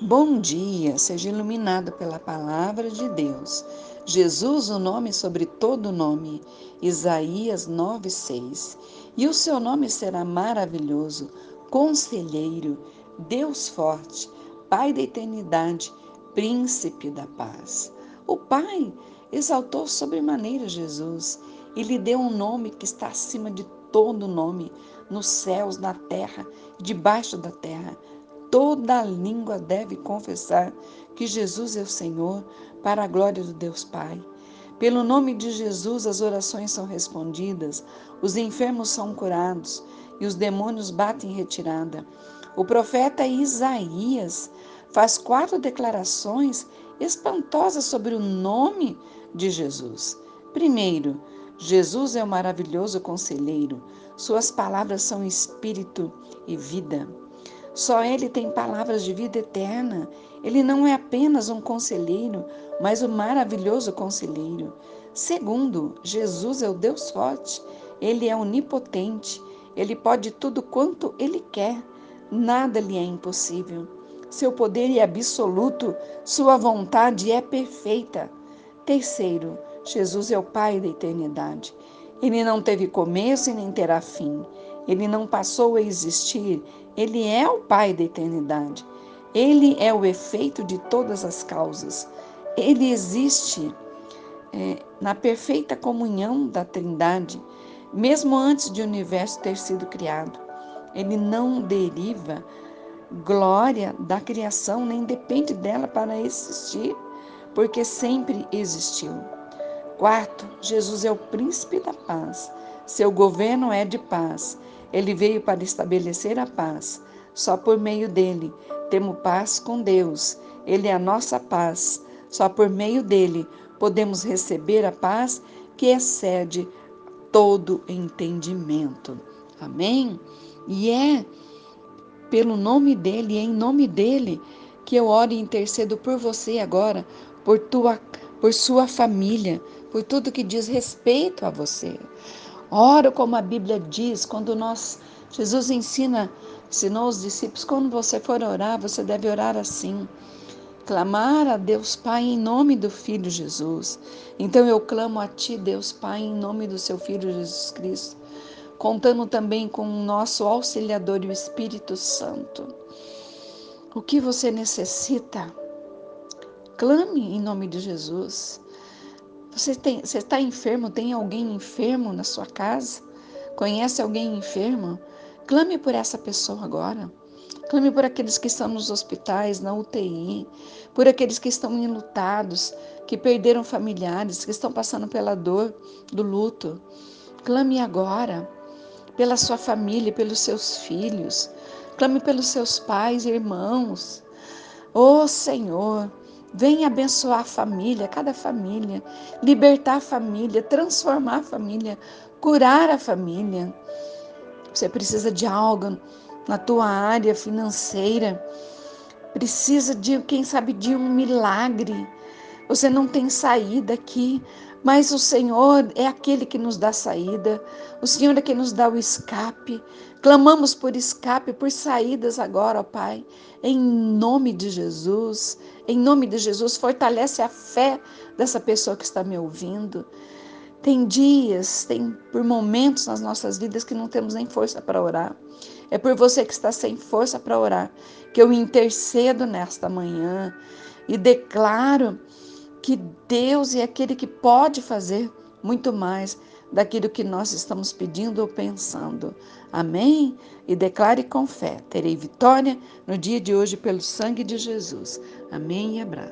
Bom dia, seja iluminado pela palavra de Deus. Jesus, o nome sobre todo nome. Isaías 9:6. E o seu nome será maravilhoso, conselheiro, Deus forte, Pai da eternidade, príncipe da paz. O Pai exaltou sobremaneira Jesus e lhe deu um nome que está acima de todo nome, nos céus, na terra, debaixo da terra Toda língua deve confessar que Jesus é o Senhor, para a glória do Deus Pai. Pelo nome de Jesus, as orações são respondidas, os enfermos são curados e os demônios batem em retirada. O profeta Isaías faz quatro declarações espantosas sobre o nome de Jesus. Primeiro, Jesus é o maravilhoso conselheiro, suas palavras são espírito e vida. Só Ele tem palavras de vida eterna. Ele não é apenas um conselheiro, mas um maravilhoso conselheiro. Segundo, Jesus é o Deus forte. Ele é onipotente. Ele pode tudo quanto Ele quer. Nada lhe é impossível. Seu poder é absoluto, sua vontade é perfeita. Terceiro, Jesus é o Pai da eternidade. Ele não teve começo e nem terá fim. Ele não passou a existir, ele é o Pai da eternidade. Ele é o efeito de todas as causas. Ele existe é, na perfeita comunhão da Trindade, mesmo antes de o universo ter sido criado. Ele não deriva glória da criação, nem depende dela para existir, porque sempre existiu. Quarto, Jesus é o príncipe da paz. Seu governo é de paz. Ele veio para estabelecer a paz. Só por meio dele temos paz com Deus. Ele é a nossa paz. Só por meio dele podemos receber a paz que excede todo entendimento. Amém? E é pelo nome dele, em nome dele, que eu oro e intercedo por você agora, por tua, por sua família, por tudo que diz respeito a você. Oro como a Bíblia diz, quando nós, Jesus ensina, ensinou os discípulos, quando você for orar, você deve orar assim. Clamar a Deus Pai em nome do Filho Jesus. Então eu clamo a Ti, Deus Pai, em nome do Seu Filho Jesus Cristo, contando também com o nosso auxiliador e o Espírito Santo. O que você necessita? Clame em nome de Jesus. Você, está enfermo? Tem alguém enfermo na sua casa? Conhece alguém enfermo? Clame por essa pessoa agora. Clame por aqueles que estão nos hospitais, na UTI, por aqueles que estão enlutados, que perderam familiares, que estão passando pela dor do luto. Clame agora pela sua família, pelos seus filhos. Clame pelos seus pais e irmãos. Ô oh, Senhor, Vem abençoar a família, cada família, libertar a família, transformar a família, curar a família. Você precisa de algo na tua área financeira, precisa de, quem sabe, de um milagre. Você não tem saída aqui, mas o Senhor é aquele que nos dá saída, o Senhor é quem nos dá o escape. Clamamos por escape, por saídas agora, ó Pai, em nome de Jesus. Em nome de Jesus, fortalece a fé dessa pessoa que está me ouvindo. Tem dias, tem por momentos nas nossas vidas que não temos nem força para orar. É por você que está sem força para orar que eu intercedo nesta manhã e declaro que Deus é aquele que pode fazer muito mais daquilo que nós estamos pedindo ou pensando. Amém? E declare com fé: terei vitória no dia de hoje pelo sangue de Jesus. Amém e abraço.